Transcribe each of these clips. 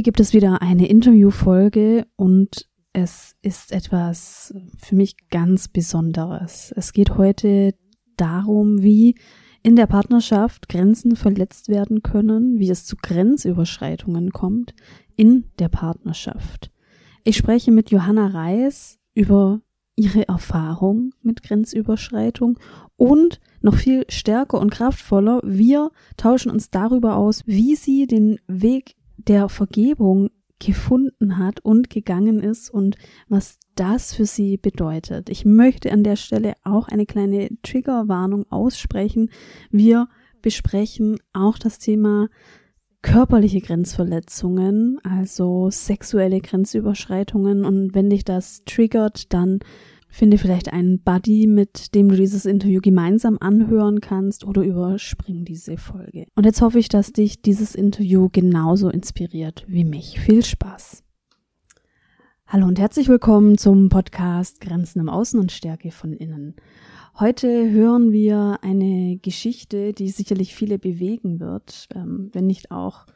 Heute gibt es wieder eine Interviewfolge und es ist etwas für mich ganz Besonderes. Es geht heute darum, wie in der Partnerschaft Grenzen verletzt werden können, wie es zu Grenzüberschreitungen kommt in der Partnerschaft. Ich spreche mit Johanna Reis über ihre Erfahrung mit Grenzüberschreitung und noch viel stärker und kraftvoller, wir tauschen uns darüber aus, wie sie den Weg der Vergebung gefunden hat und gegangen ist und was das für sie bedeutet. Ich möchte an der Stelle auch eine kleine Triggerwarnung aussprechen. Wir besprechen auch das Thema körperliche Grenzverletzungen, also sexuelle Grenzüberschreitungen und wenn dich das triggert, dann Finde vielleicht einen Buddy, mit dem du dieses Interview gemeinsam anhören kannst oder überspring diese Folge. Und jetzt hoffe ich, dass dich dieses Interview genauso inspiriert wie mich. Viel Spaß! Hallo und herzlich willkommen zum Podcast Grenzen im Außen und Stärke von innen. Heute hören wir eine Geschichte, die sicherlich viele bewegen wird, ähm, wenn nicht auch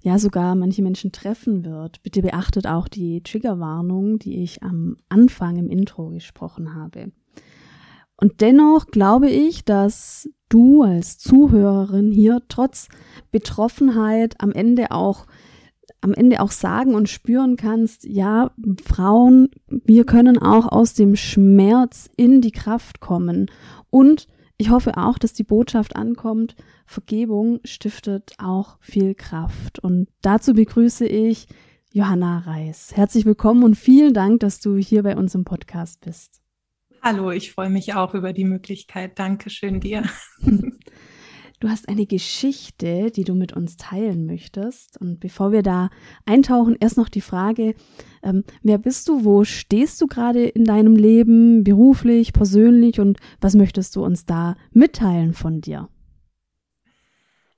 ja sogar manche Menschen treffen wird. Bitte beachtet auch die Triggerwarnung, die ich am Anfang im Intro gesprochen habe. Und dennoch glaube ich, dass du als Zuhörerin hier trotz Betroffenheit am Ende auch am Ende auch sagen und spüren kannst, ja, Frauen, wir können auch aus dem Schmerz in die Kraft kommen. Und ich hoffe auch, dass die Botschaft ankommt, Vergebung stiftet auch viel Kraft. Und dazu begrüße ich Johanna Reis. Herzlich willkommen und vielen Dank, dass du hier bei uns im Podcast bist. Hallo, ich freue mich auch über die Möglichkeit. Dankeschön dir. Du hast eine Geschichte, die du mit uns teilen möchtest. Und bevor wir da eintauchen, erst noch die Frage, ähm, wer bist du, wo stehst du gerade in deinem Leben, beruflich, persönlich und was möchtest du uns da mitteilen von dir?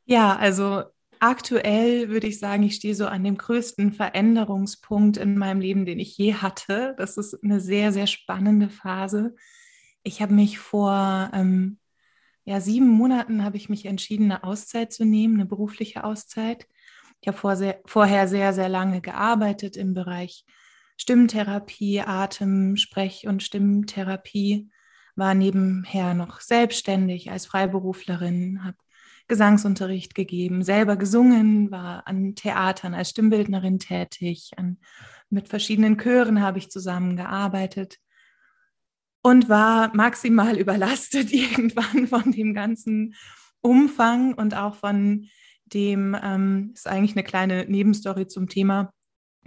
Ja, also aktuell würde ich sagen, ich stehe so an dem größten Veränderungspunkt in meinem Leben, den ich je hatte. Das ist eine sehr, sehr spannende Phase. Ich habe mich vor ähm, ja, sieben Monaten habe ich mich entschieden, eine Auszeit zu nehmen, eine berufliche Auszeit. Ich habe vor sehr, vorher sehr, sehr lange gearbeitet im Bereich Stimmtherapie, Atem, Sprech- und Stimmtherapie, war nebenher noch selbstständig als Freiberuflerin, habe Gesangsunterricht gegeben, selber gesungen, war an Theatern als Stimmbildnerin tätig, an, mit verschiedenen Chören habe ich zusammengearbeitet und war maximal überlastet irgendwann von dem ganzen Umfang und auch von dem, ähm, ist eigentlich eine kleine Nebenstory zum Thema,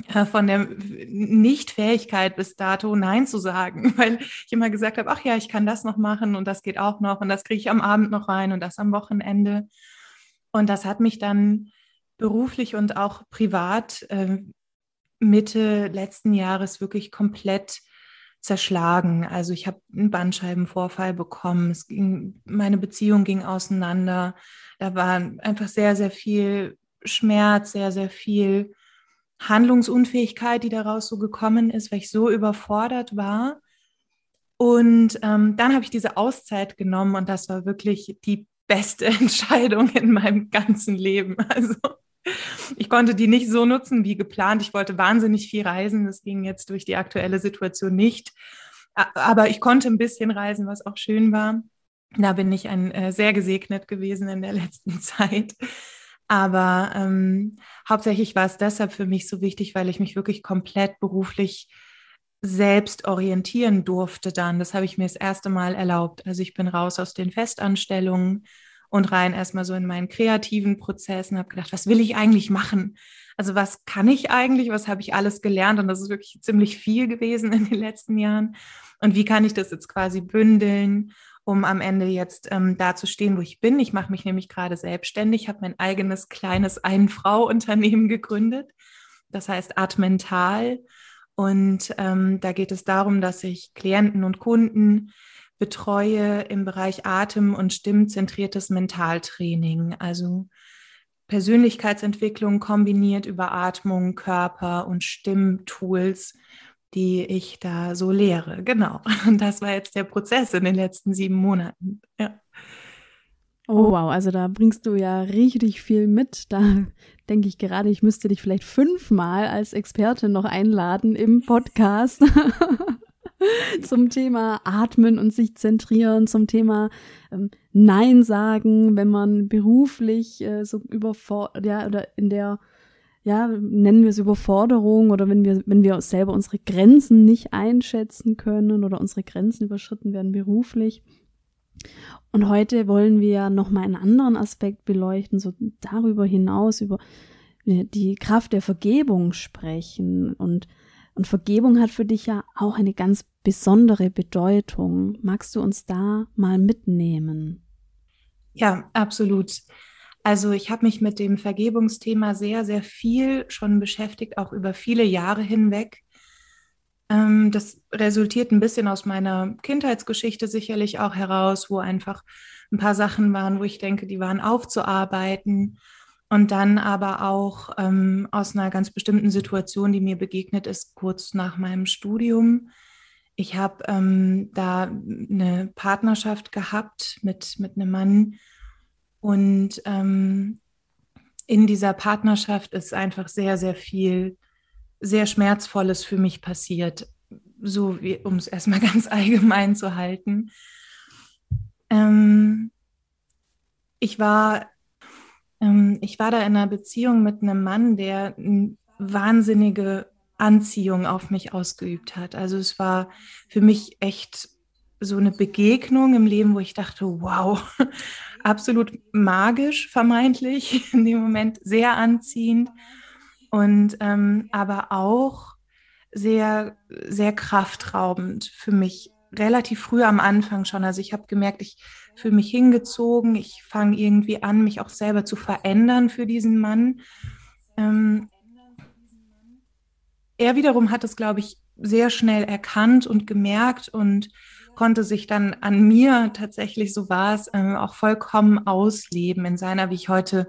äh, von der Nichtfähigkeit bis dato Nein zu sagen, weil ich immer gesagt habe, ach ja, ich kann das noch machen und das geht auch noch und das kriege ich am Abend noch rein und das am Wochenende. Und das hat mich dann beruflich und auch privat äh, Mitte letzten Jahres wirklich komplett zerschlagen. Also ich habe einen Bandscheibenvorfall bekommen. Es ging, meine Beziehung ging auseinander. Da war einfach sehr, sehr viel Schmerz, sehr, sehr viel Handlungsunfähigkeit, die daraus so gekommen ist, weil ich so überfordert war. Und ähm, dann habe ich diese Auszeit genommen und das war wirklich die beste Entscheidung in meinem ganzen Leben. Also ich konnte die nicht so nutzen wie geplant. Ich wollte wahnsinnig viel reisen. Das ging jetzt durch die aktuelle Situation nicht. Aber ich konnte ein bisschen reisen, was auch schön war. Da bin ich ein, äh, sehr gesegnet gewesen in der letzten Zeit. Aber ähm, hauptsächlich war es deshalb für mich so wichtig, weil ich mich wirklich komplett beruflich selbst orientieren durfte dann. Das habe ich mir das erste Mal erlaubt. Also ich bin raus aus den Festanstellungen, und rein erstmal so in meinen kreativen Prozess und habe gedacht, was will ich eigentlich machen? Also was kann ich eigentlich? Was habe ich alles gelernt? Und das ist wirklich ziemlich viel gewesen in den letzten Jahren. Und wie kann ich das jetzt quasi bündeln, um am Ende jetzt ähm, da zu stehen, wo ich bin? Ich mache mich nämlich gerade selbstständig, habe mein eigenes kleines Ein-Frau-Unternehmen gegründet. Das heißt Art Mental. Und ähm, da geht es darum, dass ich Klienten und Kunden betreue im Bereich Atem- und Stimmzentriertes Mentaltraining, also Persönlichkeitsentwicklung kombiniert über Atmung, Körper und Stimmtools, die ich da so lehre. Genau. Und das war jetzt der Prozess in den letzten sieben Monaten. Ja. Oh wow, also da bringst du ja richtig viel mit. Da denke ich gerade, ich müsste dich vielleicht fünfmal als Experte noch einladen im Podcast zum Thema Atmen und sich zentrieren, zum Thema ähm, Nein sagen, wenn man beruflich äh, so überfordert, ja, oder in der, ja, nennen wir es Überforderung oder wenn wir, wenn wir selber unsere Grenzen nicht einschätzen können oder unsere Grenzen überschritten werden beruflich. Und heute wollen wir nochmal einen anderen Aspekt beleuchten, so darüber hinaus, über die Kraft der Vergebung sprechen. Und, und Vergebung hat für dich ja auch eine ganz besondere Bedeutung. Magst du uns da mal mitnehmen? Ja, absolut. Also ich habe mich mit dem Vergebungsthema sehr, sehr viel schon beschäftigt, auch über viele Jahre hinweg. Ähm, das resultiert ein bisschen aus meiner Kindheitsgeschichte sicherlich auch heraus, wo einfach ein paar Sachen waren, wo ich denke, die waren aufzuarbeiten. Und dann aber auch ähm, aus einer ganz bestimmten Situation, die mir begegnet ist, kurz nach meinem Studium. Ich habe ähm, da eine Partnerschaft gehabt mit, mit einem Mann. Und ähm, in dieser Partnerschaft ist einfach sehr, sehr viel sehr Schmerzvolles für mich passiert, so um es erstmal ganz allgemein zu halten. Ähm, ich war, ich war da in einer Beziehung mit einem Mann, der eine wahnsinnige Anziehung auf mich ausgeübt hat. Also es war für mich echt so eine Begegnung im Leben, wo ich dachte, wow, absolut magisch vermeintlich in dem Moment, sehr anziehend und ähm, aber auch sehr, sehr kraftraubend für mich. Relativ früh am Anfang schon. Also ich habe gemerkt, ich fühle mich hingezogen, ich fange irgendwie an, mich auch selber zu verändern für diesen Mann. Ähm, er wiederum hat es, glaube ich, sehr schnell erkannt und gemerkt und konnte sich dann an mir tatsächlich, so war es, äh, auch vollkommen ausleben in seiner, wie ich heute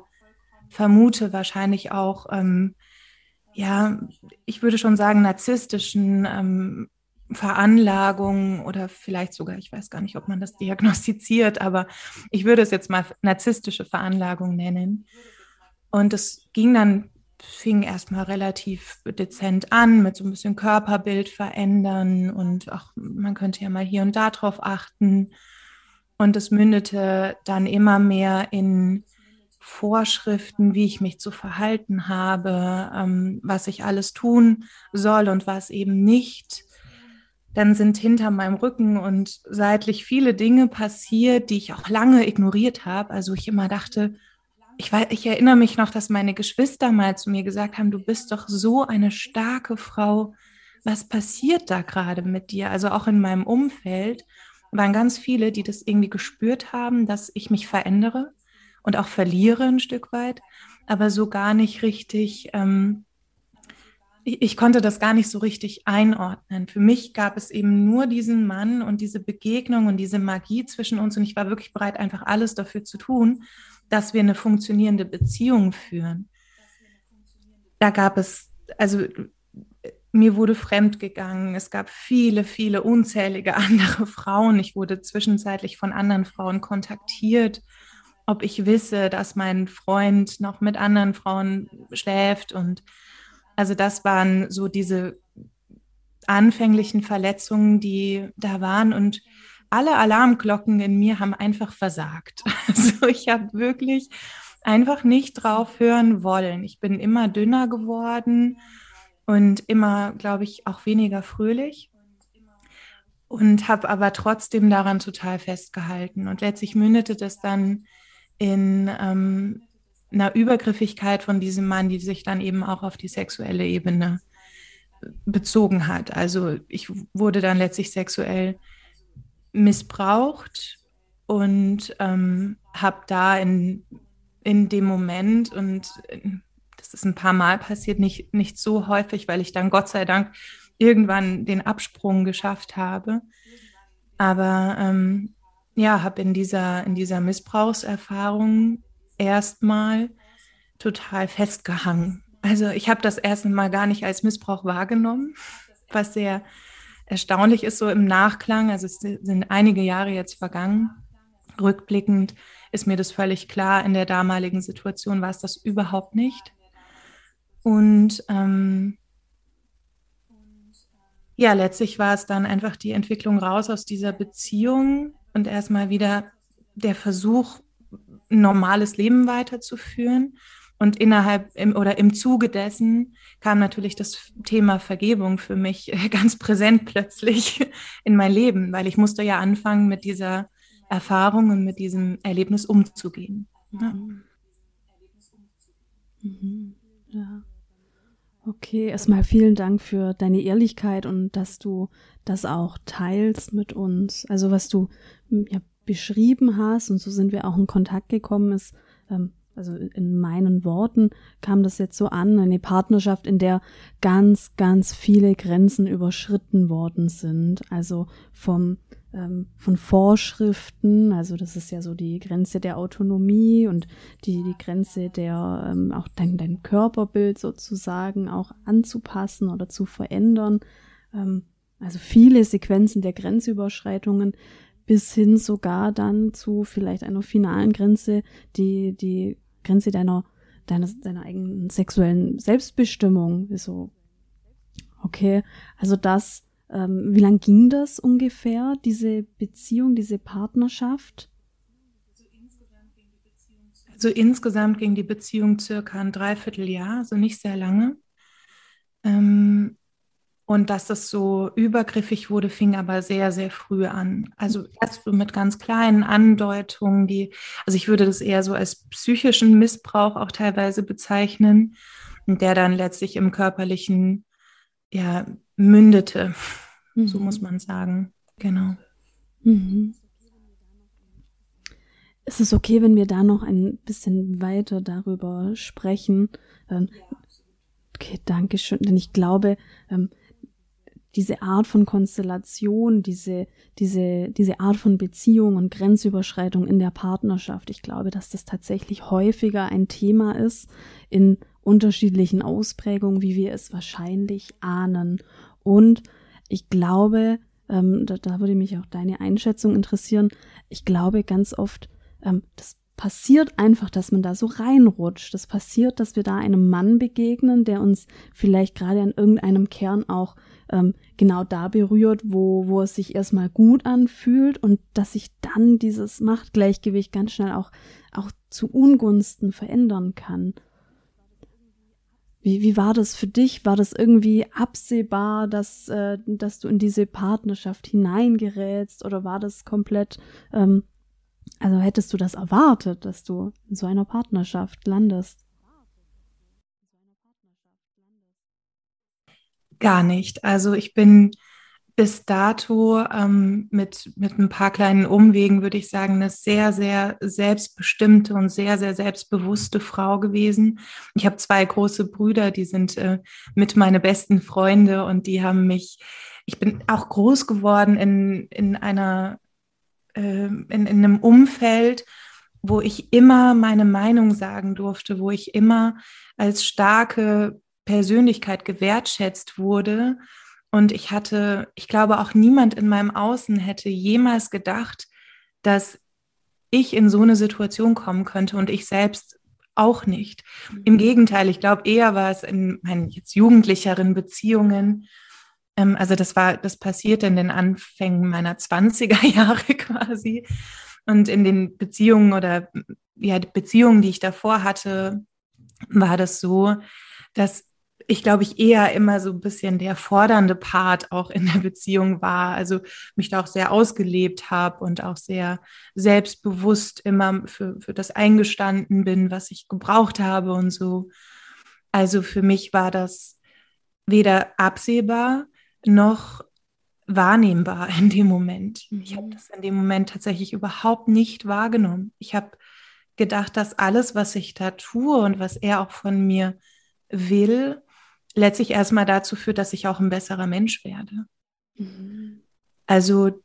vermute, wahrscheinlich auch ähm, ja, ich würde schon sagen, narzisstischen ähm, Veranlagungen oder vielleicht sogar, ich weiß gar nicht, ob man das diagnostiziert, aber ich würde es jetzt mal narzisstische Veranlagung nennen. Und es ging dann, fing erstmal relativ dezent an mit so ein bisschen Körperbild verändern und auch man könnte ja mal hier und da drauf achten. Und es mündete dann immer mehr in Vorschriften, wie ich mich zu verhalten habe, ähm, was ich alles tun soll und was eben nicht. Dann sind hinter meinem Rücken und seitlich viele Dinge passiert, die ich auch lange ignoriert habe. Also ich immer dachte, ich, weiß, ich erinnere mich noch, dass meine Geschwister mal zu mir gesagt haben, du bist doch so eine starke Frau. Was passiert da gerade mit dir? Also auch in meinem Umfeld waren ganz viele, die das irgendwie gespürt haben, dass ich mich verändere und auch verliere ein Stück weit, aber so gar nicht richtig, ähm, ich, konnte das gar nicht so richtig einordnen. Für mich gab es eben nur diesen Mann und diese Begegnung und diese Magie zwischen uns und ich war wirklich bereit, einfach alles dafür zu tun, dass wir eine funktionierende Beziehung führen. Da gab es, also mir wurde fremd gegangen. Es gab viele, viele unzählige andere Frauen. Ich wurde zwischenzeitlich von anderen Frauen kontaktiert ob ich wisse, dass mein Freund noch mit anderen Frauen schläft. Und also das waren so diese anfänglichen Verletzungen, die da waren. Und alle Alarmglocken in mir haben einfach versagt. Also ich habe wirklich einfach nicht drauf hören wollen. Ich bin immer dünner geworden und immer, glaube ich, auch weniger fröhlich und habe aber trotzdem daran total festgehalten. Und letztlich mündete das dann in ähm, einer Übergriffigkeit von diesem Mann, die sich dann eben auch auf die sexuelle Ebene bezogen hat. Also ich wurde dann letztlich sexuell missbraucht und ähm, habe da in, in dem Moment, und das ist ein paar Mal passiert, nicht, nicht so häufig, weil ich dann Gott sei Dank irgendwann den Absprung geschafft habe. Aber ähm, ja, habe in dieser, in dieser Missbrauchserfahrung erstmal total festgehangen. Also ich habe das erste Mal gar nicht als Missbrauch wahrgenommen, was sehr erstaunlich ist so im Nachklang. Also es sind einige Jahre jetzt vergangen. Rückblickend ist mir das völlig klar. In der damaligen Situation war es das überhaupt nicht. Und ähm, ja, letztlich war es dann einfach die Entwicklung raus aus dieser Beziehung und erstmal wieder der Versuch, ein normales Leben weiterzuführen. Und innerhalb im, oder im Zuge dessen kam natürlich das Thema Vergebung für mich ganz präsent plötzlich in mein Leben, weil ich musste ja anfangen, mit dieser Erfahrung und mit diesem Erlebnis umzugehen. Ja. Mhm. ja. Okay, erstmal vielen Dank für deine Ehrlichkeit und dass du das auch teilst mit uns. Also was du ja, beschrieben hast und so sind wir auch in Kontakt gekommen, ist ähm, also in meinen Worten kam das jetzt so an, eine Partnerschaft, in der ganz, ganz viele Grenzen überschritten worden sind. Also vom, ähm, von Vorschriften, also das ist ja so die Grenze der Autonomie und die, die Grenze der, ähm, auch dein, dein Körperbild sozusagen auch anzupassen oder zu verändern. Ähm, also viele Sequenzen der Grenzüberschreitungen bis hin sogar dann zu vielleicht einer finalen Grenze, die, die Grenze deiner, deiner, deiner eigenen sexuellen Selbstbestimmung. So, okay, also das, ähm, wie lang ging das ungefähr, diese Beziehung, diese Partnerschaft? Also insgesamt ging die Beziehung circa ein Dreivierteljahr, also nicht sehr lange. Ähm, und dass das so übergriffig wurde, fing aber sehr, sehr früh an. Also erst so mit ganz kleinen Andeutungen, die, also ich würde das eher so als psychischen Missbrauch auch teilweise bezeichnen, und der dann letztlich im körperlichen, ja, mündete. Mhm. So muss man sagen. Genau. Mhm. Ist es okay, wenn wir da noch ein bisschen weiter darüber sprechen? Ähm, okay, danke schön. Denn ich glaube, ähm, diese Art von Konstellation, diese, diese, diese Art von Beziehung und Grenzüberschreitung in der Partnerschaft. Ich glaube, dass das tatsächlich häufiger ein Thema ist in unterschiedlichen Ausprägungen, wie wir es wahrscheinlich ahnen. Und ich glaube, ähm, da, da würde mich auch deine Einschätzung interessieren. Ich glaube ganz oft, ähm, das passiert einfach, dass man da so reinrutscht. Das passiert, dass wir da einem Mann begegnen, der uns vielleicht gerade an irgendeinem Kern auch ähm, genau da berührt, wo, wo es sich erstmal gut anfühlt und dass sich dann dieses Machtgleichgewicht ganz schnell auch, auch zu Ungunsten verändern kann. Wie, wie war das für dich? War das irgendwie absehbar, dass, äh, dass du in diese Partnerschaft hineingerätst oder war das komplett, ähm, also hättest du das erwartet, dass du in so einer Partnerschaft landest? Gar nicht. Also ich bin bis dato ähm, mit, mit ein paar kleinen Umwegen, würde ich sagen, eine sehr, sehr selbstbestimmte und sehr, sehr selbstbewusste Frau gewesen. Ich habe zwei große Brüder, die sind äh, mit meine besten Freunde und die haben mich, ich bin auch groß geworden in, in einer, äh, in, in einem Umfeld, wo ich immer meine Meinung sagen durfte, wo ich immer als starke Persönlichkeit gewertschätzt wurde. Und ich hatte, ich glaube, auch niemand in meinem Außen hätte jemals gedacht, dass ich in so eine Situation kommen könnte und ich selbst auch nicht. Mhm. Im Gegenteil, ich glaube, eher war es in meinen jetzt jugendlicheren Beziehungen, ähm, also das war, das passierte in den Anfängen meiner 20er Jahre quasi. Und in den Beziehungen oder ja, Beziehungen, die ich davor hatte, war das so, dass ich glaube ich eher immer so ein bisschen der fordernde Part auch in der Beziehung war. Also mich da auch sehr ausgelebt habe und auch sehr selbstbewusst immer für, für das eingestanden bin, was ich gebraucht habe und so. Also für mich war das weder absehbar noch wahrnehmbar in dem Moment. Ich habe mhm. das in dem Moment tatsächlich überhaupt nicht wahrgenommen. Ich habe gedacht, dass alles, was ich da tue und was er auch von mir will, letztlich erstmal dazu führt, dass ich auch ein besserer Mensch werde. Mhm. Also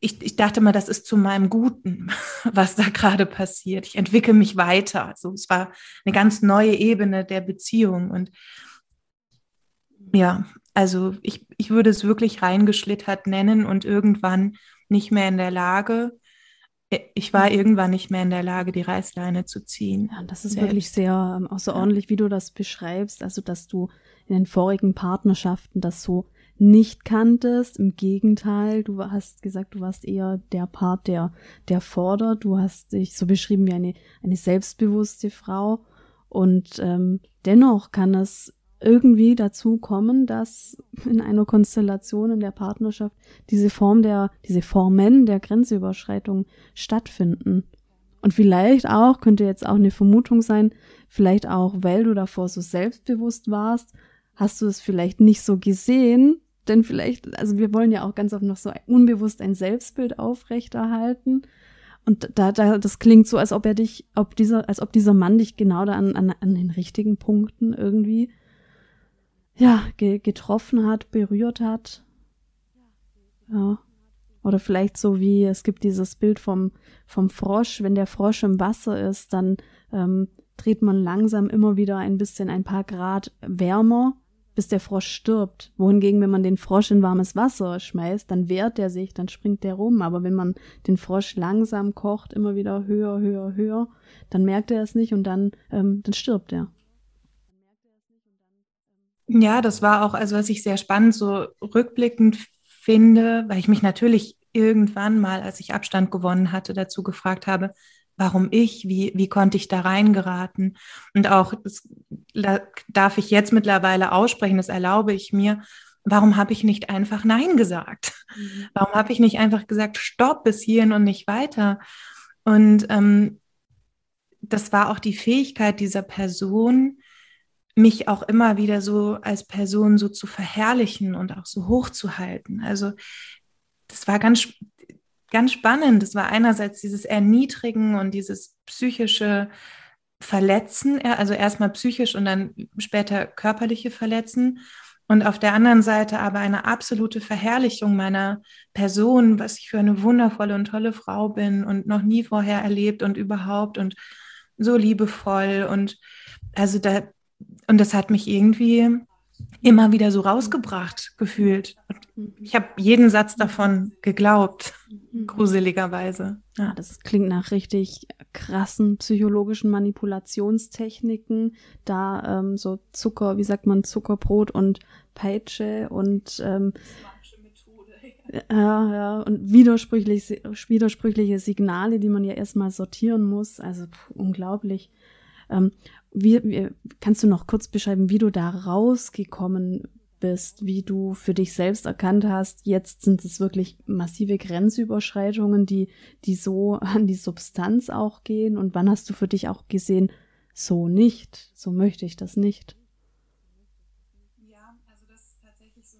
ich, ich dachte mal, das ist zu meinem Guten, was da gerade passiert. Ich entwickle mich weiter. Also es war eine ganz neue Ebene der Beziehung. Und ja, also ich, ich würde es wirklich reingeschlittert nennen und irgendwann nicht mehr in der Lage, ich war irgendwann nicht mehr in der Lage, die Reißleine zu ziehen. Ja, das ist Selbst. wirklich sehr ähm, außerordentlich, wie du das beschreibst. Also, dass du in den vorigen Partnerschaften das so nicht kanntest. Im Gegenteil, du hast gesagt, du warst eher der Part, der, der fordert. Du hast dich so beschrieben wie eine, eine selbstbewusste Frau. Und ähm, dennoch kann es irgendwie dazu kommen, dass in einer Konstellation in der Partnerschaft diese Form der, diese Formen der Grenzüberschreitung stattfinden. Und vielleicht auch, könnte jetzt auch eine Vermutung sein, vielleicht auch, weil du davor so selbstbewusst warst, hast du es vielleicht nicht so gesehen, denn vielleicht, also wir wollen ja auch ganz oft noch so unbewusst ein Selbstbild aufrechterhalten. Und da, da, das klingt so, als ob er dich, ob dieser, als ob dieser Mann dich genau da an, an, an den richtigen Punkten irgendwie ja, ge getroffen hat, berührt hat. Ja. Oder vielleicht so wie, es gibt dieses Bild vom, vom Frosch, wenn der Frosch im Wasser ist, dann ähm, dreht man langsam immer wieder ein bisschen ein paar Grad wärmer, bis der Frosch stirbt. Wohingegen, wenn man den Frosch in warmes Wasser schmeißt, dann wehrt er sich, dann springt der rum. Aber wenn man den Frosch langsam kocht, immer wieder höher, höher, höher, dann merkt er es nicht und dann, ähm, dann stirbt er. Ja, das war auch, also was ich sehr spannend so rückblickend finde, weil ich mich natürlich irgendwann mal, als ich Abstand gewonnen hatte, dazu gefragt habe, warum ich, wie, wie konnte ich da reingeraten? Und auch, das darf ich jetzt mittlerweile aussprechen, das erlaube ich mir, warum habe ich nicht einfach Nein gesagt? Mhm. Warum habe ich nicht einfach gesagt, stopp bis hierhin und nicht weiter? Und ähm, das war auch die Fähigkeit dieser Person, mich auch immer wieder so als Person so zu verherrlichen und auch so hochzuhalten. Also das war ganz, ganz spannend. Das war einerseits dieses Erniedrigen und dieses psychische Verletzen, also erstmal psychisch und dann später körperliche Verletzen. Und auf der anderen Seite aber eine absolute Verherrlichung meiner Person, was ich für eine wundervolle und tolle Frau bin und noch nie vorher erlebt und überhaupt und so liebevoll. Und also da, und das hat mich irgendwie immer wieder so rausgebracht gefühlt. ich habe jeden Satz davon geglaubt, mhm. gruseligerweise. Ja. Das klingt nach richtig krassen psychologischen Manipulationstechniken. Da ähm, so Zucker, wie sagt man, Zuckerbrot und Peitsche und ähm, ja, ja, und widersprüchliche, widersprüchliche Signale, die man ja erstmal sortieren muss. Also pff, unglaublich. Ähm, wie, wie, kannst du noch kurz beschreiben, wie du da rausgekommen bist, wie du für dich selbst erkannt hast, jetzt sind es wirklich massive Grenzüberschreitungen, die, die so an die Substanz auch gehen und wann hast du für dich auch gesehen, so nicht, so möchte ich das nicht?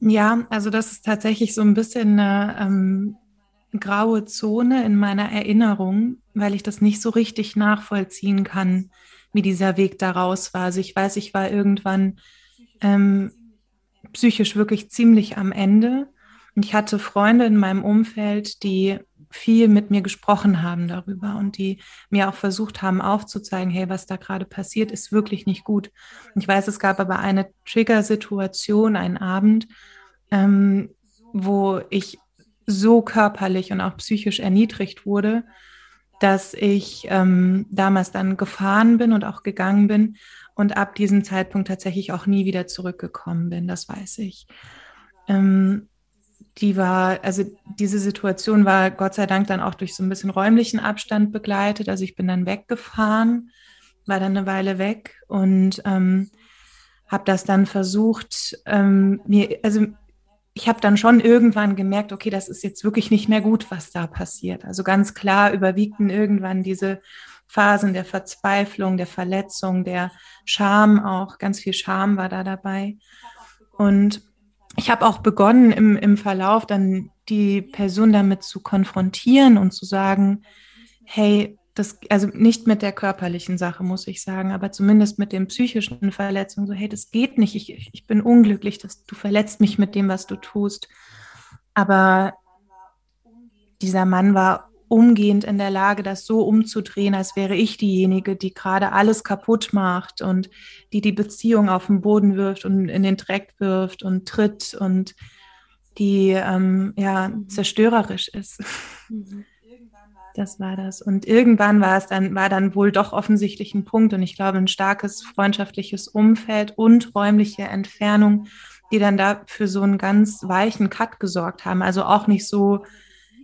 Ja, also das ist tatsächlich so ein bisschen eine ähm, graue Zone in meiner Erinnerung, weil ich das nicht so richtig nachvollziehen kann wie dieser Weg daraus war. Also ich weiß, ich war irgendwann ähm, psychisch wirklich ziemlich am Ende. Und ich hatte Freunde in meinem Umfeld, die viel mit mir gesprochen haben darüber und die mir auch versucht haben aufzuzeigen, hey, was da gerade passiert, ist wirklich nicht gut. Ich weiß, es gab aber eine Trigger-Situation, einen Abend, ähm, wo ich so körperlich und auch psychisch erniedrigt wurde, dass ich ähm, damals dann gefahren bin und auch gegangen bin und ab diesem Zeitpunkt tatsächlich auch nie wieder zurückgekommen bin, das weiß ich. Ähm, die war, also diese Situation war Gott sei Dank dann auch durch so ein bisschen räumlichen Abstand begleitet. Also ich bin dann weggefahren, war dann eine Weile weg und ähm, habe das dann versucht, ähm, mir, also ich habe dann schon irgendwann gemerkt, okay, das ist jetzt wirklich nicht mehr gut, was da passiert. Also ganz klar überwiegten irgendwann diese Phasen der Verzweiflung, der Verletzung, der Scham auch. Ganz viel Scham war da dabei. Und ich habe auch begonnen im, im Verlauf dann die Person damit zu konfrontieren und zu sagen, hey, das, also nicht mit der körperlichen Sache, muss ich sagen, aber zumindest mit den psychischen Verletzungen, so, hey, das geht nicht, ich, ich bin unglücklich, dass du verletzt mich mit dem, was du tust. Aber dieser Mann war umgehend in der Lage, das so umzudrehen, als wäre ich diejenige, die gerade alles kaputt macht und die die Beziehung auf den Boden wirft und in den Dreck wirft und tritt und die ähm, ja zerstörerisch ist. Mhm. Das war das. Und irgendwann war es dann, war dann wohl doch offensichtlich ein Punkt und ich glaube ein starkes freundschaftliches Umfeld und räumliche Entfernung, die dann da für so einen ganz weichen Cut gesorgt haben. Also auch nicht so,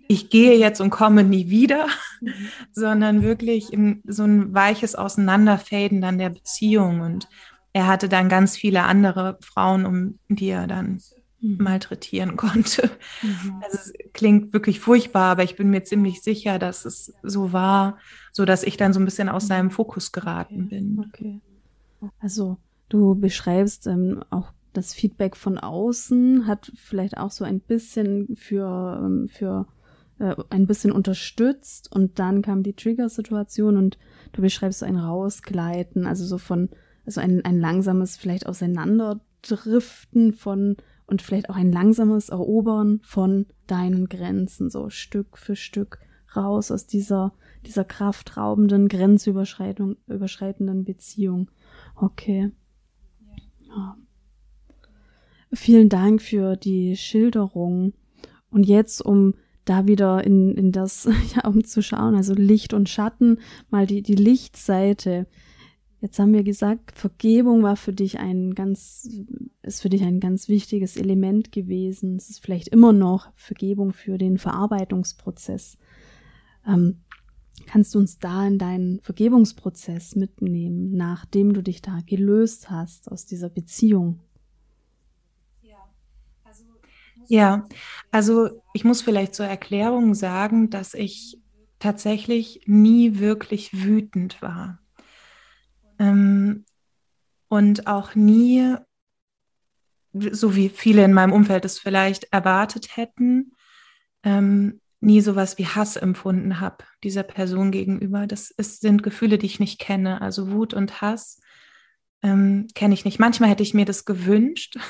ich gehe jetzt und komme nie wieder, mhm. sondern wirklich in so ein weiches Auseinanderfaden dann der Beziehung. Und er hatte dann ganz viele andere Frauen, um die er dann mhm. malträtieren konnte. Mhm. Also es klingt wirklich furchtbar, aber ich bin mir ziemlich sicher, dass es so war, so dass ich dann so ein bisschen aus mhm. seinem Fokus geraten bin. Okay. Also du beschreibst ähm, auch das Feedback von außen hat vielleicht auch so ein bisschen für, ähm, für äh, ein bisschen unterstützt und dann kam die Trigger-Situation und du beschreibst so ein Rausgleiten, also so von, also ein, ein langsames vielleicht Auseinanderdriften von und vielleicht auch ein langsames Erobern von deinen Grenzen, so Stück für Stück raus aus dieser, dieser kraftraubenden, grenzüberschreitenden Beziehung. Okay. Ja. Vielen Dank für die Schilderung. Und jetzt, um da wieder in, in das, ja, um zu schauen, also Licht und Schatten, mal die, die Lichtseite. Jetzt haben wir gesagt, Vergebung war für dich ein ganz, ist für dich ein ganz wichtiges Element gewesen. Es ist vielleicht immer noch Vergebung für den Verarbeitungsprozess. Ähm, kannst du uns da in deinen Vergebungsprozess mitnehmen, nachdem du dich da gelöst hast aus dieser Beziehung? Ja, also ich muss vielleicht zur Erklärung sagen, dass ich tatsächlich nie wirklich wütend war. Ähm, und auch nie, so wie viele in meinem Umfeld es vielleicht erwartet hätten, ähm, nie sowas wie Hass empfunden habe dieser Person gegenüber. Das ist, sind Gefühle, die ich nicht kenne. Also Wut und Hass ähm, kenne ich nicht. Manchmal hätte ich mir das gewünscht.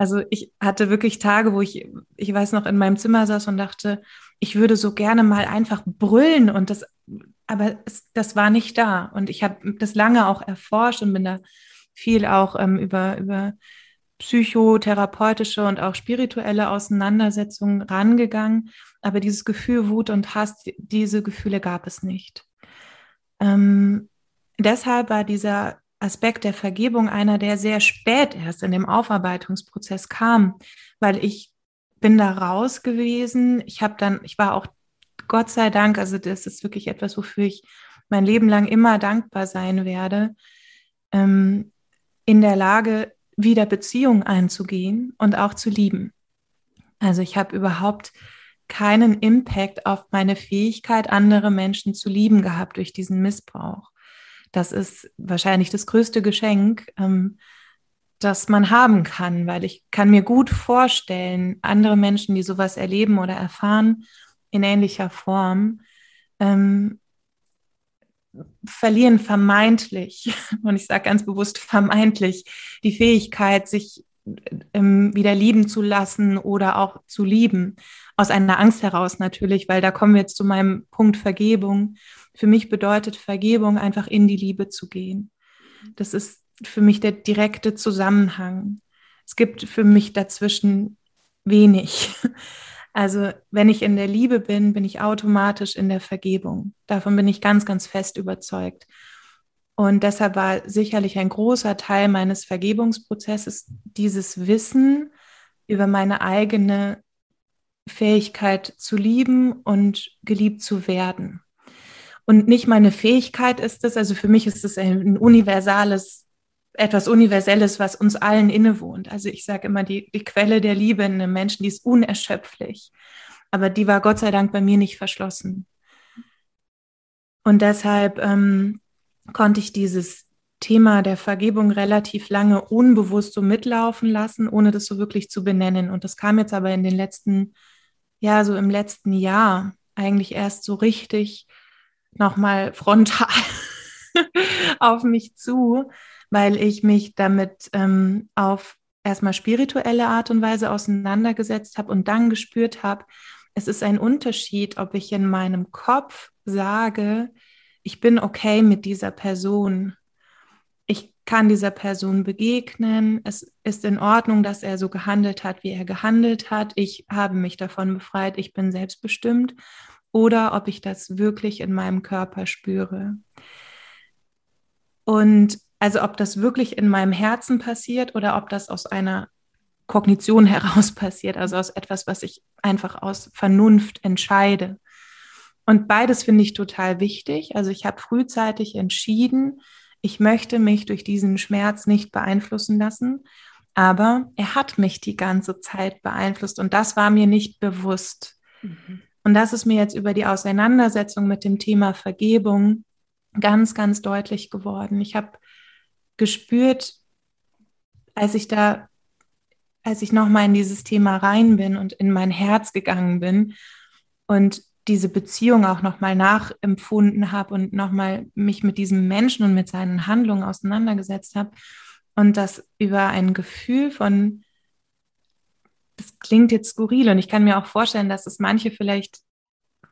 Also ich hatte wirklich Tage, wo ich, ich weiß noch, in meinem Zimmer saß und dachte, ich würde so gerne mal einfach brüllen und das, aber es, das war nicht da. Und ich habe das lange auch erforscht und bin da viel auch ähm, über, über psychotherapeutische und auch spirituelle Auseinandersetzungen rangegangen. Aber dieses Gefühl Wut und Hass, diese Gefühle gab es nicht. Ähm, deshalb war dieser Aspekt der Vergebung einer, der sehr spät erst in dem Aufarbeitungsprozess kam, weil ich bin da raus gewesen. Ich habe dann, ich war auch Gott sei Dank, also das ist wirklich etwas, wofür ich mein Leben lang immer dankbar sein werde, ähm, in der Lage, wieder Beziehungen einzugehen und auch zu lieben. Also ich habe überhaupt keinen Impact auf meine Fähigkeit, andere Menschen zu lieben gehabt durch diesen Missbrauch. Das ist wahrscheinlich das größte Geschenk, ähm, das man haben kann, weil ich kann mir gut vorstellen, andere Menschen, die sowas erleben oder erfahren in ähnlicher Form, ähm, verlieren vermeintlich, und ich sage ganz bewusst vermeintlich, die Fähigkeit, sich ähm, wieder lieben zu lassen oder auch zu lieben. Aus einer Angst heraus natürlich, weil da kommen wir jetzt zu meinem Punkt Vergebung. Für mich bedeutet Vergebung einfach in die Liebe zu gehen. Das ist für mich der direkte Zusammenhang. Es gibt für mich dazwischen wenig. Also wenn ich in der Liebe bin, bin ich automatisch in der Vergebung. Davon bin ich ganz, ganz fest überzeugt. Und deshalb war sicherlich ein großer Teil meines Vergebungsprozesses dieses Wissen über meine eigene Fähigkeit zu lieben und geliebt zu werden. Und nicht meine Fähigkeit ist es, also für mich ist es ein universales, etwas Universelles, was uns allen innewohnt. Also ich sage immer, die, die Quelle der Liebe in einem Menschen, die ist unerschöpflich. Aber die war Gott sei Dank bei mir nicht verschlossen. Und deshalb ähm, konnte ich dieses Thema der Vergebung relativ lange unbewusst so mitlaufen lassen, ohne das so wirklich zu benennen. Und das kam jetzt aber in den letzten, ja, so im letzten Jahr eigentlich erst so richtig nochmal frontal auf mich zu, weil ich mich damit ähm, auf erstmal spirituelle Art und Weise auseinandergesetzt habe und dann gespürt habe, es ist ein Unterschied, ob ich in meinem Kopf sage, ich bin okay mit dieser Person. Ich kann dieser Person begegnen. Es ist in Ordnung, dass er so gehandelt hat, wie er gehandelt hat. Ich habe mich davon befreit. Ich bin selbstbestimmt. oder ob ich das wirklich in meinem Körper spüre. Und also ob das wirklich in meinem Herzen passiert oder ob das aus einer Kognition heraus passiert, also aus etwas, was ich einfach aus Vernunft entscheide. Und beides finde ich total wichtig. Also ich habe frühzeitig entschieden, ich möchte mich durch diesen Schmerz nicht beeinflussen lassen, aber er hat mich die ganze Zeit beeinflusst und das war mir nicht bewusst. Mhm. Und das ist mir jetzt über die Auseinandersetzung mit dem Thema Vergebung ganz, ganz deutlich geworden. Ich habe gespürt, als ich da, als ich nochmal in dieses Thema rein bin und in mein Herz gegangen bin und diese Beziehung auch nochmal nachempfunden habe und nochmal mich mit diesem Menschen und mit seinen Handlungen auseinandergesetzt habe. Und das über ein Gefühl von, das klingt jetzt skurril und ich kann mir auch vorstellen, dass es manche vielleicht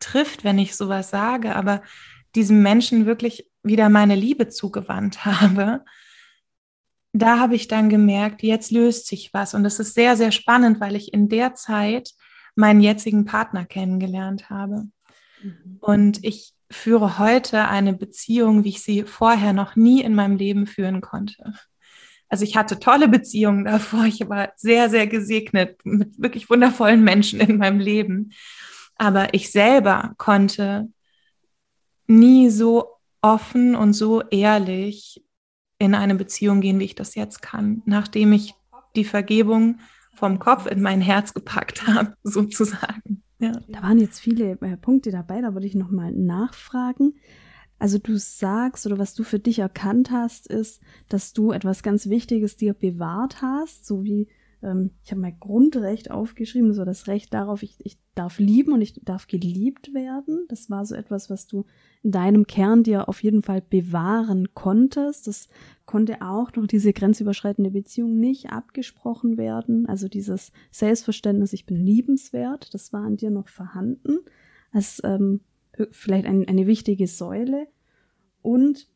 trifft, wenn ich sowas sage, aber diesem Menschen wirklich wieder meine Liebe zugewandt habe, da habe ich dann gemerkt, jetzt löst sich was. Und das ist sehr, sehr spannend, weil ich in der Zeit meinen jetzigen Partner kennengelernt habe. Mhm. Und ich führe heute eine Beziehung, wie ich sie vorher noch nie in meinem Leben führen konnte. Also ich hatte tolle Beziehungen davor. Ich war sehr, sehr gesegnet mit wirklich wundervollen Menschen in meinem Leben. Aber ich selber konnte nie so offen und so ehrlich in eine Beziehung gehen, wie ich das jetzt kann, nachdem ich die Vergebung vom Kopf in mein Herz gepackt habe, sozusagen. Ja. Da waren jetzt viele äh, Punkte dabei, da würde ich nochmal nachfragen. Also du sagst oder was du für dich erkannt hast, ist, dass du etwas ganz Wichtiges dir bewahrt hast, so wie ähm, ich habe mein Grundrecht aufgeschrieben, so das Recht darauf, ich, ich darf lieben und ich darf geliebt werden. Das war so etwas, was du deinem Kern dir auf jeden Fall bewahren konntest. Das konnte auch durch diese grenzüberschreitende Beziehung nicht abgesprochen werden. Also dieses Selbstverständnis, ich bin liebenswert, das war an dir noch vorhanden. Als ähm, vielleicht ein, eine wichtige Säule. Und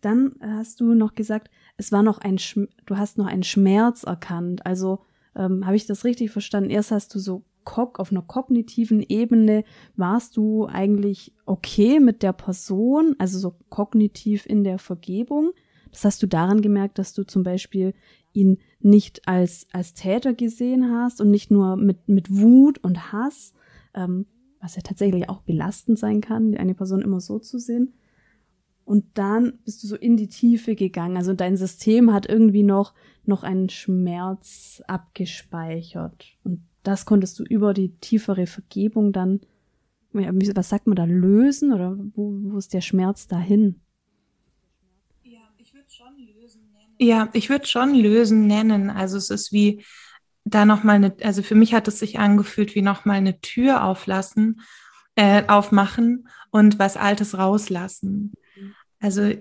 dann hast du noch gesagt, es war noch ein, Sch du hast noch einen Schmerz erkannt. Also ähm, habe ich das richtig verstanden? Erst hast du so auf einer kognitiven Ebene warst du eigentlich okay mit der Person, also so kognitiv in der Vergebung. Das hast du daran gemerkt, dass du zum Beispiel ihn nicht als, als Täter gesehen hast und nicht nur mit, mit Wut und Hass, ähm, was ja tatsächlich auch belastend sein kann, eine Person immer so zu sehen, und dann bist du so in die Tiefe gegangen. Also dein System hat irgendwie noch, noch einen Schmerz abgespeichert. Und das konntest du über die tiefere Vergebung dann, was sagt man da, lösen? Oder wo, wo ist der Schmerz dahin? Ja, ich würde schon lösen nennen. Ja, ich würde schon lösen nennen. Also es ist wie da nochmal eine, also für mich hat es sich angefühlt wie nochmal eine Tür auflassen, äh, aufmachen und was Altes rauslassen. Also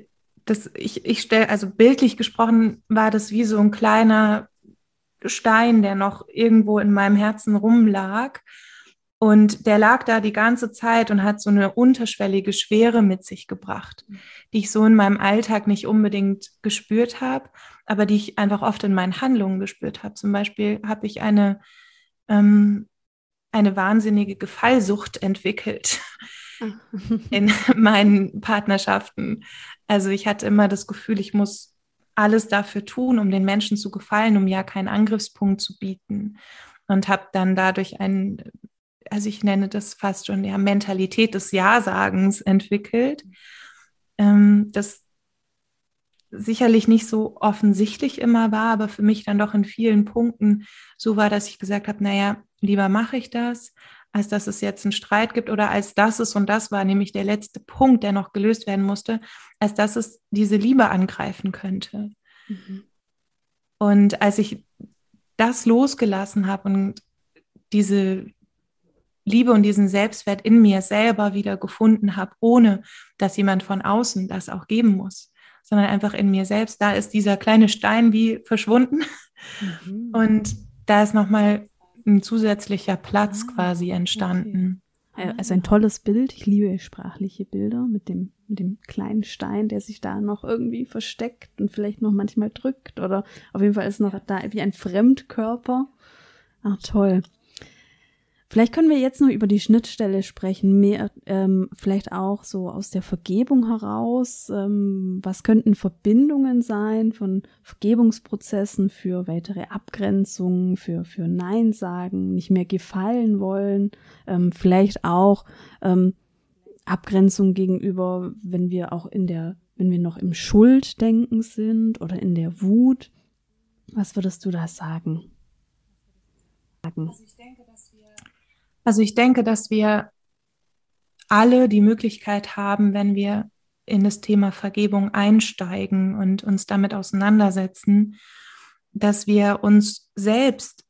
das, ich, ich stelle, also bildlich gesprochen war das wie so ein kleiner Stein, der noch irgendwo in meinem Herzen rumlag. Und der lag da die ganze Zeit und hat so eine unterschwellige Schwere mit sich gebracht, die ich so in meinem Alltag nicht unbedingt gespürt habe, aber die ich einfach oft in meinen Handlungen gespürt habe. Zum Beispiel habe ich eine, ähm, eine wahnsinnige Gefallsucht entwickelt in meinen Partnerschaften. Also ich hatte immer das Gefühl, ich muss alles dafür tun, um den Menschen zu gefallen, um ja keinen Angriffspunkt zu bieten. Und habe dann dadurch ein, also ich nenne das fast schon ja Mentalität des Ja-Sagens entwickelt. Ähm, das sicherlich nicht so offensichtlich immer war, aber für mich dann doch in vielen Punkten so war, dass ich gesagt habe, naja, lieber mache ich das, als dass es jetzt einen Streit gibt oder als dass es, und das war nämlich der letzte Punkt, der noch gelöst werden musste, als dass es diese Liebe angreifen könnte. Mhm. Und als ich das losgelassen habe und diese Liebe und diesen Selbstwert in mir selber wieder gefunden habe, ohne dass jemand von außen das auch geben muss, sondern einfach in mir selbst, da ist dieser kleine Stein wie verschwunden. Mhm. Und da ist nochmal ein zusätzlicher Platz ah, quasi entstanden. Okay. Also ein tolles Bild. Ich liebe sprachliche Bilder mit dem, mit dem kleinen Stein, der sich da noch irgendwie versteckt und vielleicht noch manchmal drückt oder auf jeden Fall ist noch da wie ein Fremdkörper. Ach toll. Vielleicht können wir jetzt noch über die Schnittstelle sprechen, mehr, ähm, vielleicht auch so aus der Vergebung heraus. Ähm, was könnten Verbindungen sein von Vergebungsprozessen für weitere Abgrenzungen, für, für Nein sagen, nicht mehr gefallen wollen, ähm, vielleicht auch ähm, Abgrenzung gegenüber, wenn wir auch in der, wenn wir noch im Schulddenken sind oder in der Wut. Was würdest du da sagen? Also ich denke, also ich denke, dass wir alle die Möglichkeit haben, wenn wir in das Thema Vergebung einsteigen und uns damit auseinandersetzen, dass wir uns selbst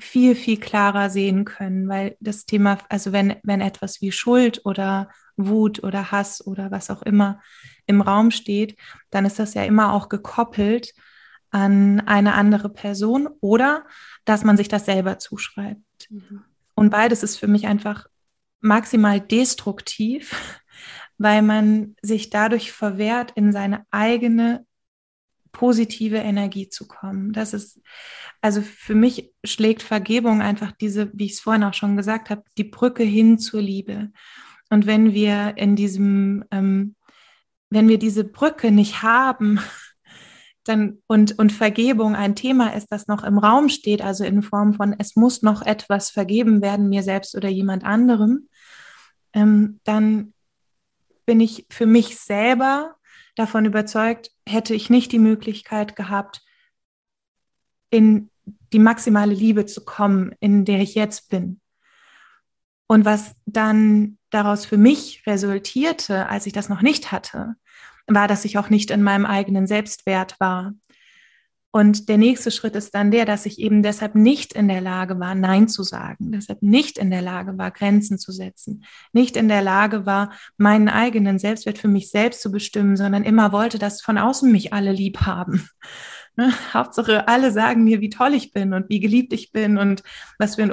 viel, viel klarer sehen können, weil das Thema, also wenn, wenn etwas wie Schuld oder Wut oder Hass oder was auch immer im Raum steht, dann ist das ja immer auch gekoppelt an eine andere Person oder dass man sich das selber zuschreibt. Mhm. Und beides ist für mich einfach maximal destruktiv, weil man sich dadurch verwehrt, in seine eigene positive Energie zu kommen. Das ist, also für mich schlägt Vergebung einfach diese, wie ich es vorhin auch schon gesagt habe, die Brücke hin zur Liebe. Und wenn wir in diesem, ähm, wenn wir diese Brücke nicht haben, dann und, und Vergebung ein Thema ist, das noch im Raum steht, also in Form von, es muss noch etwas vergeben werden, mir selbst oder jemand anderem, ähm, dann bin ich für mich selber davon überzeugt, hätte ich nicht die Möglichkeit gehabt, in die maximale Liebe zu kommen, in der ich jetzt bin. Und was dann daraus für mich resultierte, als ich das noch nicht hatte, war, dass ich auch nicht in meinem eigenen Selbstwert war. Und der nächste Schritt ist dann der, dass ich eben deshalb nicht in der Lage war, Nein zu sagen, deshalb nicht in der Lage war, Grenzen zu setzen, nicht in der Lage war, meinen eigenen Selbstwert für mich selbst zu bestimmen, sondern immer wollte, dass von außen mich alle lieb haben. Ne? Hauptsache, alle sagen mir, wie toll ich bin und wie geliebt ich bin und was für ein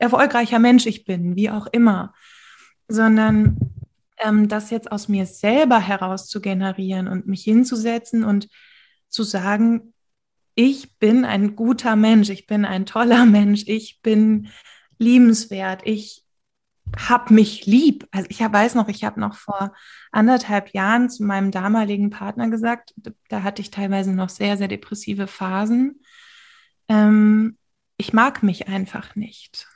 erfolgreicher Mensch ich bin, wie auch immer. Sondern ähm, das jetzt aus mir selber heraus zu generieren und mich hinzusetzen und zu sagen, ich bin ein guter Mensch, ich bin ein toller Mensch, ich bin liebenswert, ich habe mich lieb. Also ich weiß noch, ich habe noch vor anderthalb Jahren zu meinem damaligen Partner gesagt, da hatte ich teilweise noch sehr, sehr depressive Phasen. Ähm, ich mag mich einfach nicht.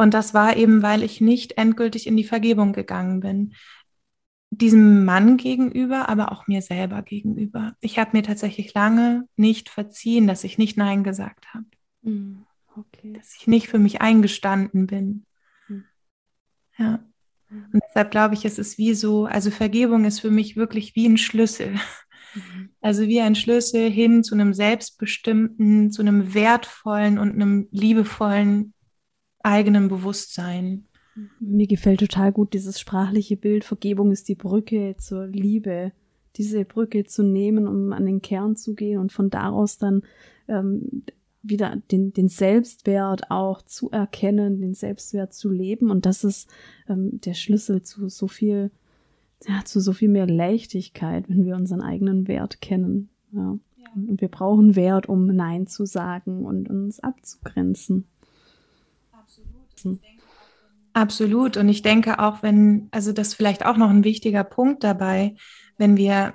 Und das war eben, weil ich nicht endgültig in die Vergebung gegangen bin. Diesem Mann gegenüber, aber auch mir selber gegenüber. Ich habe mir tatsächlich lange nicht verziehen, dass ich nicht Nein gesagt habe. Hm, okay. Dass ich nicht für mich eingestanden bin. Mhm. Ja. Und deshalb glaube ich, es ist wie so, also Vergebung ist für mich wirklich wie ein Schlüssel. Mhm. Also wie ein Schlüssel hin zu einem selbstbestimmten, zu einem wertvollen und einem liebevollen eigenen Bewusstsein. Mir gefällt total gut dieses sprachliche Bild. Vergebung ist die Brücke zur Liebe. Diese Brücke zu nehmen, um an den Kern zu gehen und von daraus dann ähm, wieder den, den Selbstwert auch zu erkennen, den Selbstwert zu leben. Und das ist ähm, der Schlüssel zu so viel, ja, zu so viel mehr Leichtigkeit, wenn wir unseren eigenen Wert kennen. Ja. ja. Und wir brauchen Wert, um Nein zu sagen und uns abzugrenzen setzen. Absolut. Und ich denke auch, wenn, also das ist vielleicht auch noch ein wichtiger Punkt dabei, wenn wir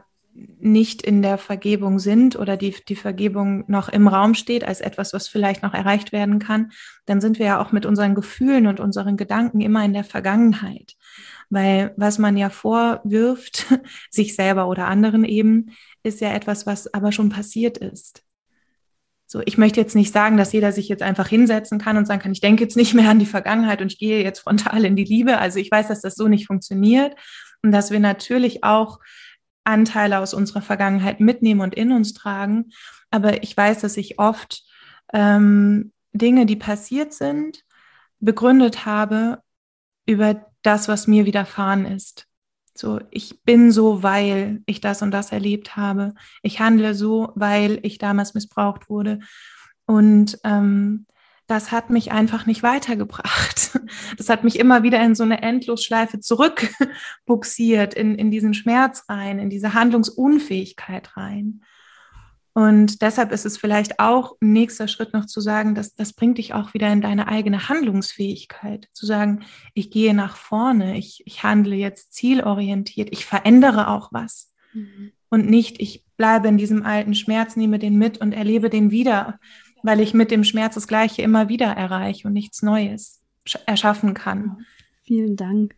nicht in der Vergebung sind oder die, die Vergebung noch im Raum steht als etwas, was vielleicht noch erreicht werden kann, dann sind wir ja auch mit unseren Gefühlen und unseren Gedanken immer in der Vergangenheit. Weil was man ja vorwirft, sich selber oder anderen eben, ist ja etwas, was aber schon passiert ist. So, ich möchte jetzt nicht sagen, dass jeder sich jetzt einfach hinsetzen kann und sagen kann, ich denke jetzt nicht mehr an die Vergangenheit und ich gehe jetzt frontal in die Liebe. Also ich weiß, dass das so nicht funktioniert und dass wir natürlich auch Anteile aus unserer Vergangenheit mitnehmen und in uns tragen. Aber ich weiß, dass ich oft ähm, Dinge, die passiert sind, begründet habe über das, was mir widerfahren ist. So, ich bin so, weil ich das und das erlebt habe. Ich handle so, weil ich damals missbraucht wurde. Und ähm, das hat mich einfach nicht weitergebracht. Das hat mich immer wieder in so eine Endlosschleife zurückbuxiert, in, in diesen Schmerz rein, in diese Handlungsunfähigkeit rein. Und deshalb ist es vielleicht auch ein nächster Schritt noch zu sagen, dass das bringt dich auch wieder in deine eigene Handlungsfähigkeit. Zu sagen, ich gehe nach vorne, ich, ich handle jetzt zielorientiert, ich verändere auch was. Mhm. Und nicht, ich bleibe in diesem alten Schmerz, nehme den mit und erlebe den wieder, weil ich mit dem Schmerz das Gleiche immer wieder erreiche und nichts Neues erschaffen kann. Vielen Dank.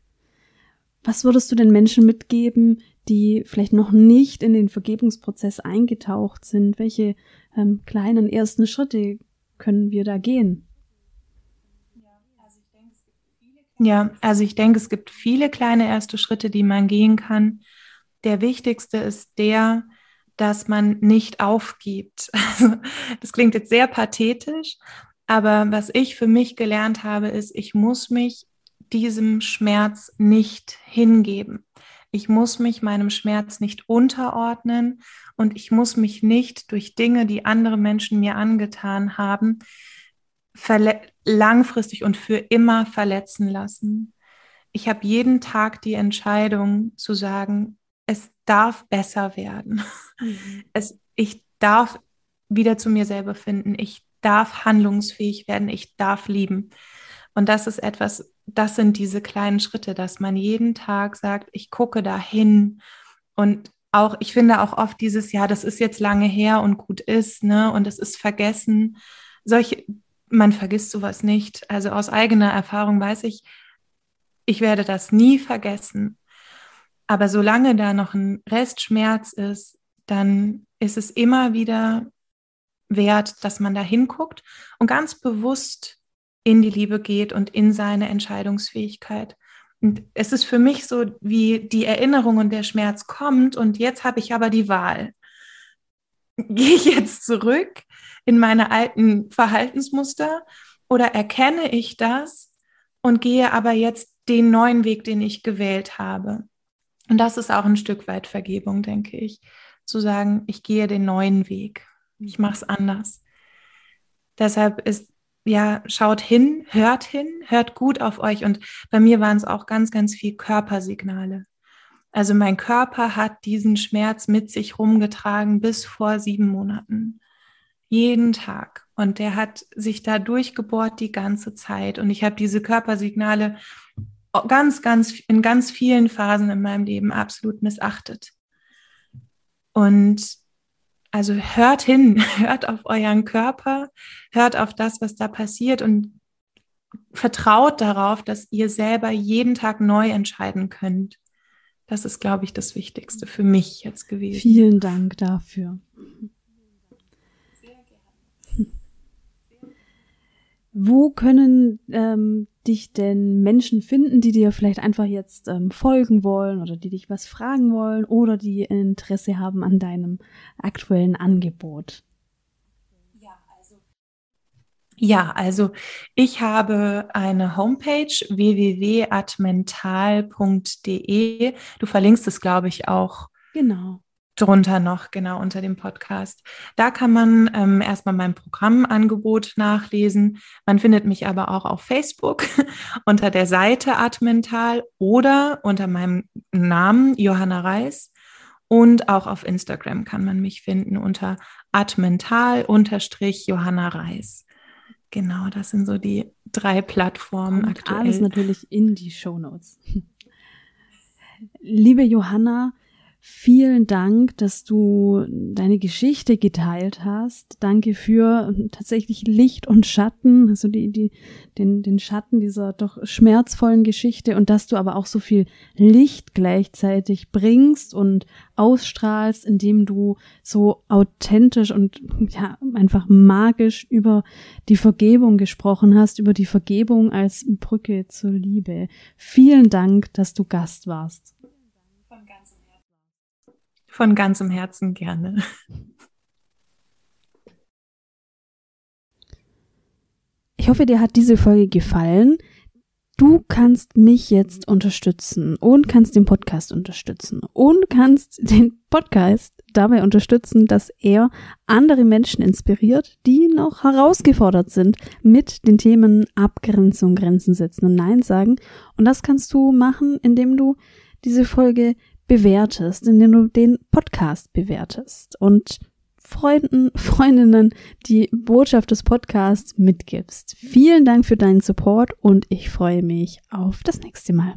Was würdest du den Menschen mitgeben, die vielleicht noch nicht in den Vergebungsprozess eingetaucht sind? Welche ähm, kleinen ersten Schritte können wir da gehen? Ja, also ich denke, es gibt viele kleine erste Schritte, die man gehen kann. Der wichtigste ist der, dass man nicht aufgibt. Das klingt jetzt sehr pathetisch, aber was ich für mich gelernt habe, ist, ich muss mich diesem Schmerz nicht hingeben. Ich muss mich meinem Schmerz nicht unterordnen und ich muss mich nicht durch Dinge, die andere Menschen mir angetan haben, langfristig und für immer verletzen lassen. Ich habe jeden Tag die Entscheidung zu sagen, es darf besser werden. Mhm. Es, ich darf wieder zu mir selber finden. Ich darf handlungsfähig werden. Ich darf lieben. Und das ist etwas, das sind diese kleinen Schritte, dass man jeden Tag sagt, ich gucke dahin und auch, ich finde auch oft dieses Jahr, das ist jetzt lange her und gut ist, ne, und es ist vergessen. Solche, man vergisst sowas nicht. Also aus eigener Erfahrung weiß ich, ich werde das nie vergessen. Aber solange da noch ein Restschmerz ist, dann ist es immer wieder wert, dass man da hinguckt und ganz bewusst in die Liebe geht und in seine Entscheidungsfähigkeit. Und es ist für mich so, wie die Erinnerung und der Schmerz kommt und jetzt habe ich aber die Wahl. Gehe ich jetzt zurück in meine alten Verhaltensmuster oder erkenne ich das und gehe aber jetzt den neuen Weg, den ich gewählt habe? Und das ist auch ein Stück weit Vergebung, denke ich, zu sagen, ich gehe den neuen Weg, ich mache es anders. Deshalb ist ja, schaut hin, hört hin, hört gut auf euch. Und bei mir waren es auch ganz, ganz viel Körpersignale. Also mein Körper hat diesen Schmerz mit sich rumgetragen bis vor sieben Monaten. Jeden Tag. Und der hat sich da durchgebohrt die ganze Zeit. Und ich habe diese Körpersignale ganz, ganz, in ganz vielen Phasen in meinem Leben absolut missachtet. Und also hört hin, hört auf euren Körper, hört auf das, was da passiert und vertraut darauf, dass ihr selber jeden Tag neu entscheiden könnt. Das ist, glaube ich, das Wichtigste für mich jetzt gewesen. Vielen Dank dafür. Sehr gerne. Wo können ähm, dich denn Menschen finden, die dir vielleicht einfach jetzt ähm, folgen wollen oder die dich was fragen wollen oder die Interesse haben an deinem aktuellen Angebot? Ja, also ich habe eine Homepage www.admental.de. Du verlinkst es, glaube ich, auch. Genau drunter noch, genau unter dem Podcast. Da kann man ähm, erstmal mein Programmangebot nachlesen. Man findet mich aber auch auf Facebook unter der Seite Admental oder unter meinem Namen Johanna Reis. Und auch auf Instagram kann man mich finden unter admental-johanna Reis. Genau, das sind so die drei Plattformen Und aktuell. Alles natürlich in die Show Notes. Liebe Johanna, Vielen Dank, dass du deine Geschichte geteilt hast. Danke für tatsächlich Licht und Schatten, also die, die, den, den Schatten dieser doch schmerzvollen Geschichte und dass du aber auch so viel Licht gleichzeitig bringst und ausstrahlst, indem du so authentisch und ja, einfach magisch über die Vergebung gesprochen hast, über die Vergebung als Brücke zur Liebe. Vielen Dank, dass du Gast warst. Von ganzem Herzen gerne. Ich hoffe, dir hat diese Folge gefallen. Du kannst mich jetzt unterstützen und kannst den Podcast unterstützen und kannst den Podcast dabei unterstützen, dass er andere Menschen inspiriert, die noch herausgefordert sind mit den Themen Abgrenzung, Grenzen setzen und Nein sagen. Und das kannst du machen, indem du diese Folge bewertest, indem du den Podcast bewertest und Freunden, Freundinnen die Botschaft des Podcasts mitgibst. Vielen Dank für deinen Support und ich freue mich auf das nächste Mal.